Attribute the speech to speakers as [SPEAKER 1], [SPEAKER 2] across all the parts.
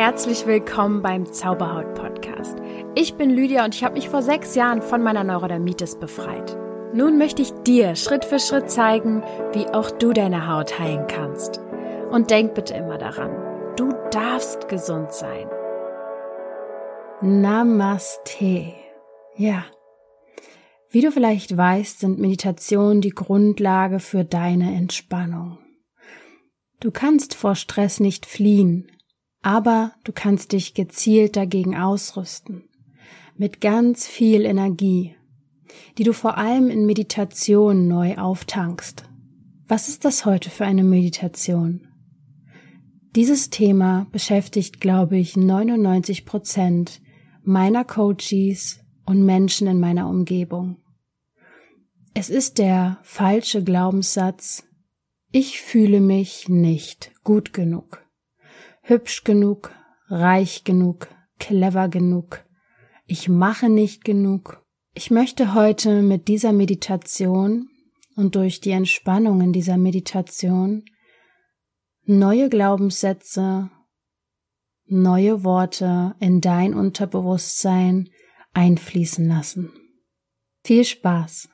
[SPEAKER 1] herzlich willkommen beim Zauberhaut Podcast. Ich bin Lydia und ich habe mich vor sechs Jahren von meiner Neurodermitis befreit. Nun möchte ich dir Schritt für Schritt zeigen, wie auch du deine Haut heilen kannst. Und denk bitte immer daran, du darfst gesund sein. Namaste. Ja. Wie du vielleicht weißt, sind Meditationen die Grundlage für deine Entspannung. Du kannst vor Stress nicht fliehen, aber du kannst dich gezielt dagegen ausrüsten. Mit ganz viel Energie, die du vor allem in Meditation neu auftankst. Was ist das heute für eine Meditation? Dieses Thema beschäftigt, glaube ich, 99 Prozent meiner Coaches und Menschen in meiner Umgebung. Es ist der falsche Glaubenssatz, ich fühle mich nicht gut genug hübsch genug, reich genug, clever genug. Ich mache nicht genug. Ich möchte heute mit dieser Meditation und durch die Entspannung in dieser Meditation neue Glaubenssätze, neue Worte in dein Unterbewusstsein einfließen lassen. Viel Spaß!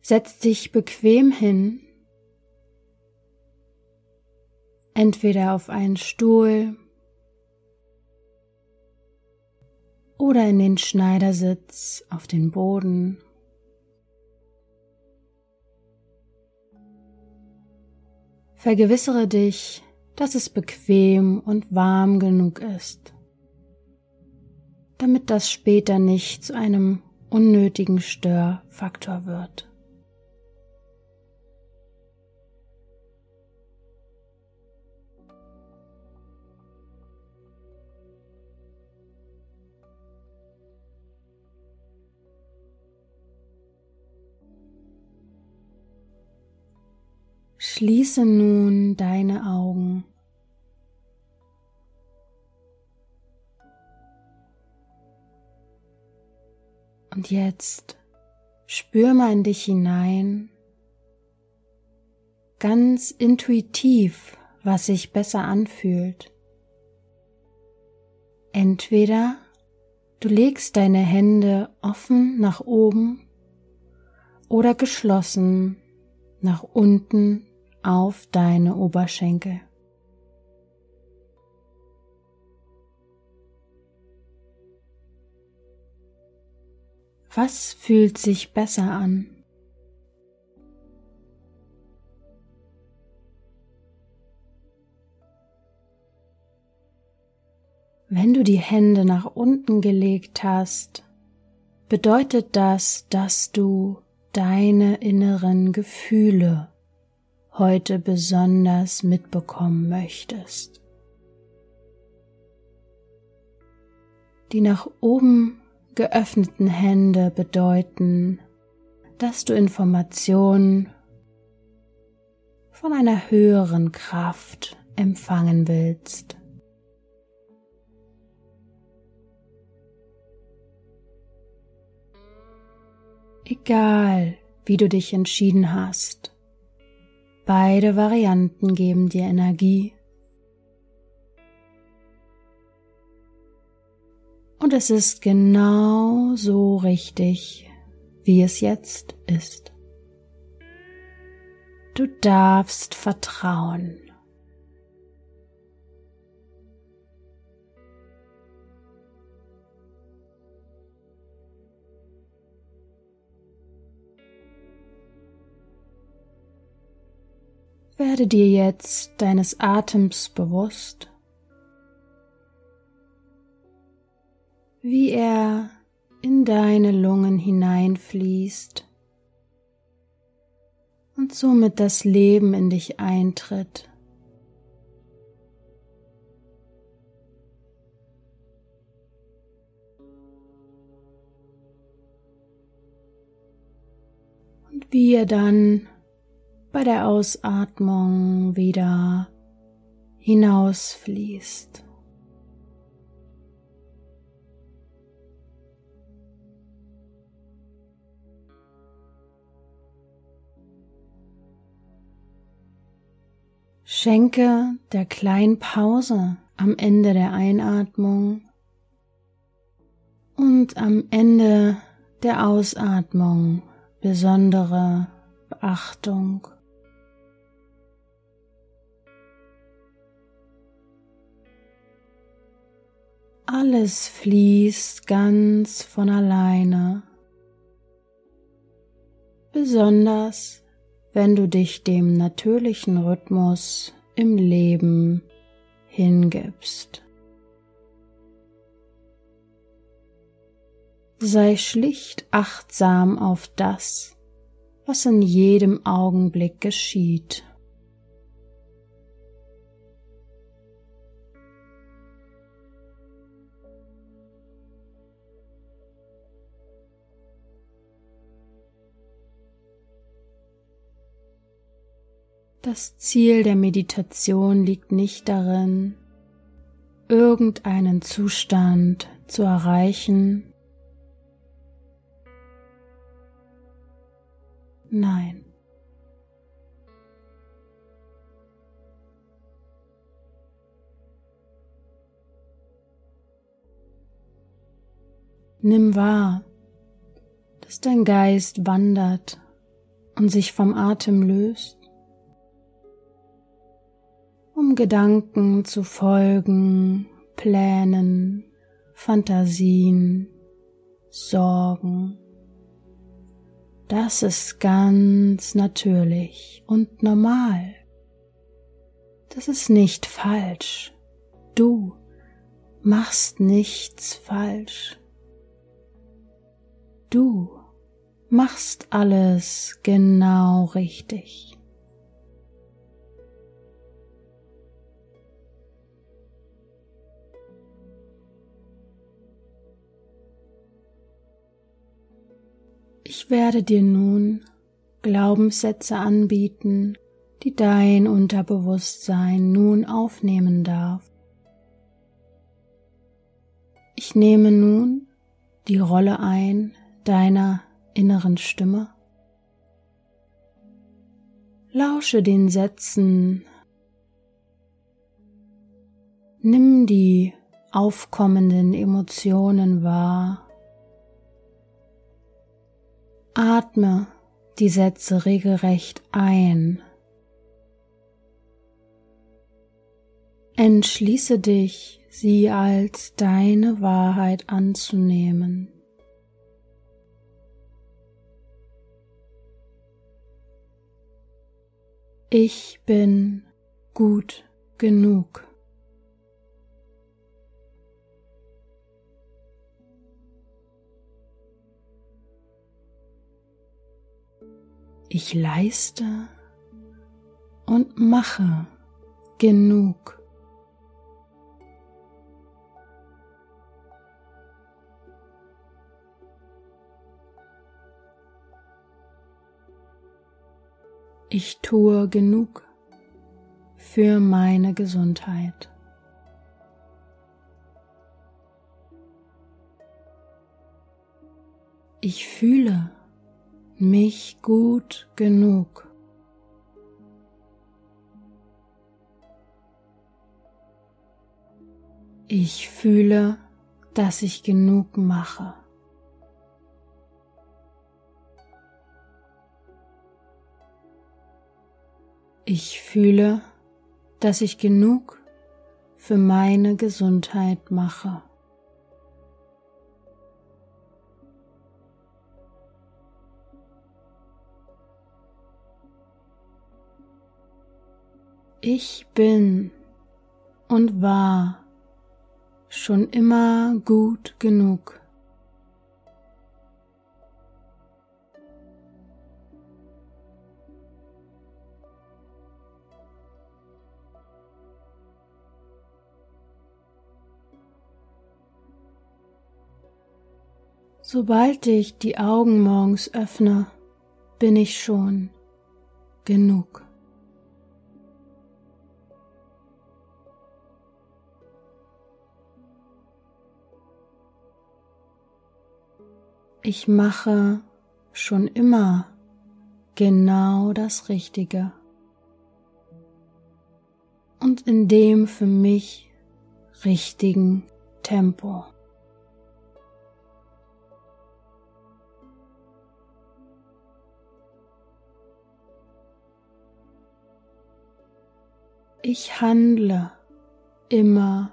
[SPEAKER 1] Setz dich bequem hin entweder auf einen Stuhl oder in den Schneidersitz auf den Boden. Vergewissere dich, dass es bequem und warm genug ist, damit das später nicht zu einem unnötigen Störfaktor wird. Schließe nun deine Augen. Und jetzt spür mal in dich hinein, ganz intuitiv, was sich besser anfühlt. Entweder du legst deine Hände offen nach oben oder geschlossen nach unten auf deine Oberschenkel. Was fühlt sich besser an? Wenn du die Hände nach unten gelegt hast, bedeutet das, dass du deine inneren Gefühle heute besonders mitbekommen möchtest. Die nach oben geöffneten Hände bedeuten, dass du Informationen von einer höheren Kraft empfangen willst. Egal, wie du dich entschieden hast, Beide Varianten geben dir Energie. Und es ist genau so richtig, wie es jetzt ist. Du darfst vertrauen. Werde dir jetzt deines Atems bewusst, wie er in deine Lungen hineinfließt und somit das Leben in dich eintritt. Und wie er dann bei der Ausatmung wieder hinausfließt. Schenke der kleinen Pause am Ende der Einatmung und am Ende der Ausatmung besondere Beachtung. Alles fließt ganz von alleine, besonders wenn du dich dem natürlichen Rhythmus im Leben hingibst. Sei schlicht achtsam auf das, was in jedem Augenblick geschieht. Das Ziel der Meditation liegt nicht darin, irgendeinen Zustand zu erreichen. Nein. Nimm wahr, dass dein Geist wandert und sich vom Atem löst um Gedanken zu folgen, Plänen, Fantasien, Sorgen. Das ist ganz natürlich und normal. Das ist nicht falsch. Du machst nichts falsch. Du machst alles genau richtig. Ich werde dir nun Glaubenssätze anbieten, die dein Unterbewusstsein nun aufnehmen darf. Ich nehme nun die Rolle ein deiner inneren Stimme. Lausche den Sätzen. Nimm die aufkommenden Emotionen wahr Atme die Sätze regelrecht ein. Entschließe dich, sie als deine Wahrheit anzunehmen. Ich bin gut genug. Ich leiste und mache genug. Ich tue genug für meine Gesundheit. Ich fühle mich gut genug. Ich fühle, dass ich genug mache. Ich fühle, dass ich genug für meine Gesundheit mache. Ich bin und war schon immer gut genug. Sobald ich die Augen morgens öffne, bin ich schon genug. Ich mache schon immer genau das Richtige. Und in dem für mich richtigen Tempo. Ich handle immer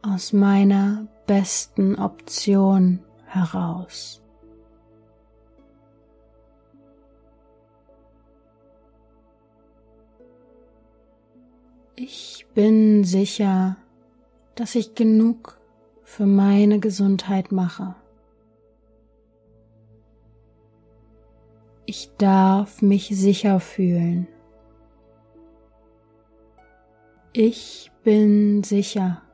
[SPEAKER 1] aus meiner besten Option heraus. Ich bin sicher, dass ich genug für meine Gesundheit mache. Ich darf mich sicher fühlen. Ich bin sicher.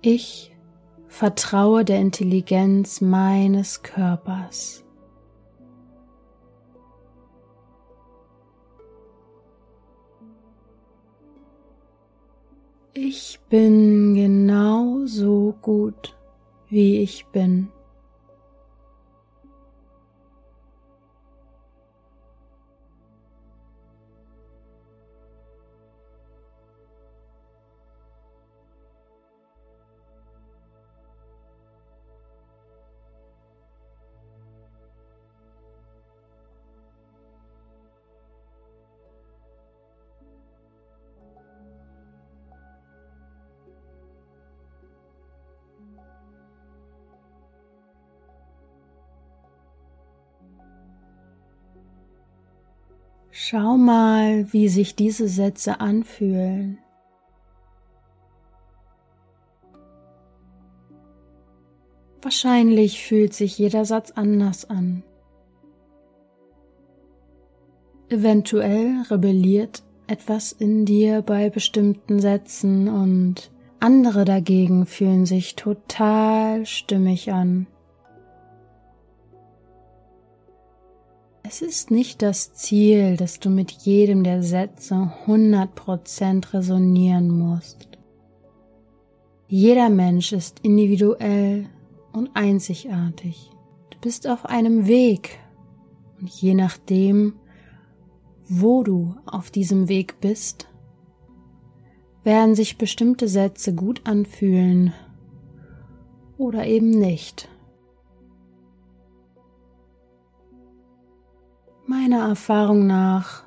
[SPEAKER 1] Ich vertraue der Intelligenz meines Körpers. Ich bin genau so gut, wie ich bin. Schau mal, wie sich diese Sätze anfühlen. Wahrscheinlich fühlt sich jeder Satz anders an. Eventuell rebelliert etwas in dir bei bestimmten Sätzen und andere dagegen fühlen sich total stimmig an. Es ist nicht das Ziel, dass du mit jedem der Sätze 100% resonieren musst. Jeder Mensch ist individuell und einzigartig. Du bist auf einem Weg und je nachdem, wo du auf diesem Weg bist, werden sich bestimmte Sätze gut anfühlen oder eben nicht. Meiner Erfahrung nach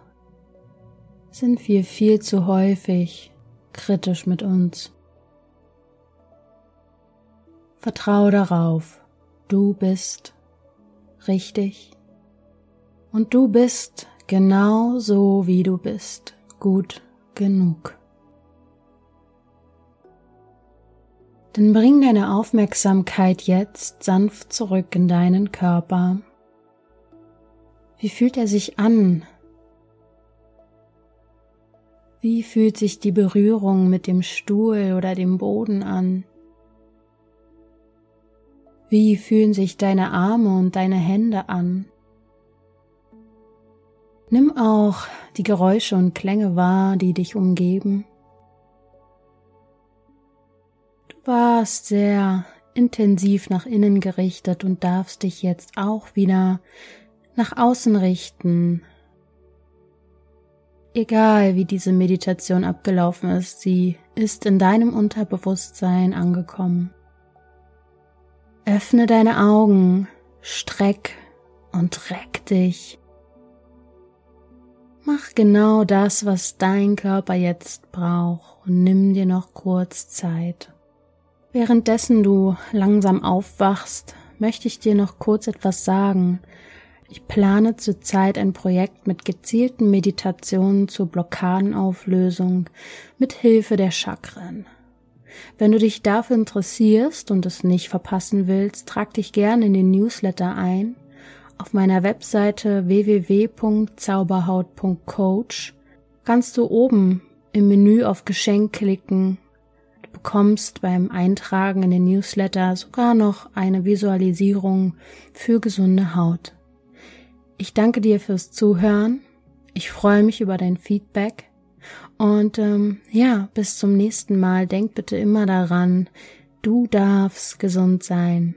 [SPEAKER 1] sind wir viel zu häufig kritisch mit uns. Vertraue darauf, du bist richtig und du bist genau so, wie du bist, gut genug. Dann bring deine Aufmerksamkeit jetzt sanft zurück in deinen Körper wie fühlt er sich an? Wie fühlt sich die Berührung mit dem Stuhl oder dem Boden an? Wie fühlen sich deine Arme und deine Hände an? Nimm auch die Geräusche und Klänge wahr, die dich umgeben. Du warst sehr intensiv nach innen gerichtet und darfst dich jetzt auch wieder nach außen richten. Egal wie diese Meditation abgelaufen ist, sie ist in deinem Unterbewusstsein angekommen. Öffne deine Augen, streck und reck dich. Mach genau das, was dein Körper jetzt braucht und nimm dir noch kurz Zeit. Währenddessen du langsam aufwachst, möchte ich dir noch kurz etwas sagen, ich plane zurzeit ein Projekt mit gezielten Meditationen zur Blockadenauflösung mit Hilfe der Chakren. Wenn du dich dafür interessierst und es nicht verpassen willst, trag dich gerne in den Newsletter ein. Auf meiner Webseite www.zauberhaut.coach kannst du oben im Menü auf Geschenk klicken. Du bekommst beim Eintragen in den Newsletter sogar noch eine Visualisierung für gesunde Haut. Ich danke dir fürs Zuhören. Ich freue mich über dein Feedback. Und ähm, ja, bis zum nächsten Mal. Denk bitte immer daran, du darfst gesund sein.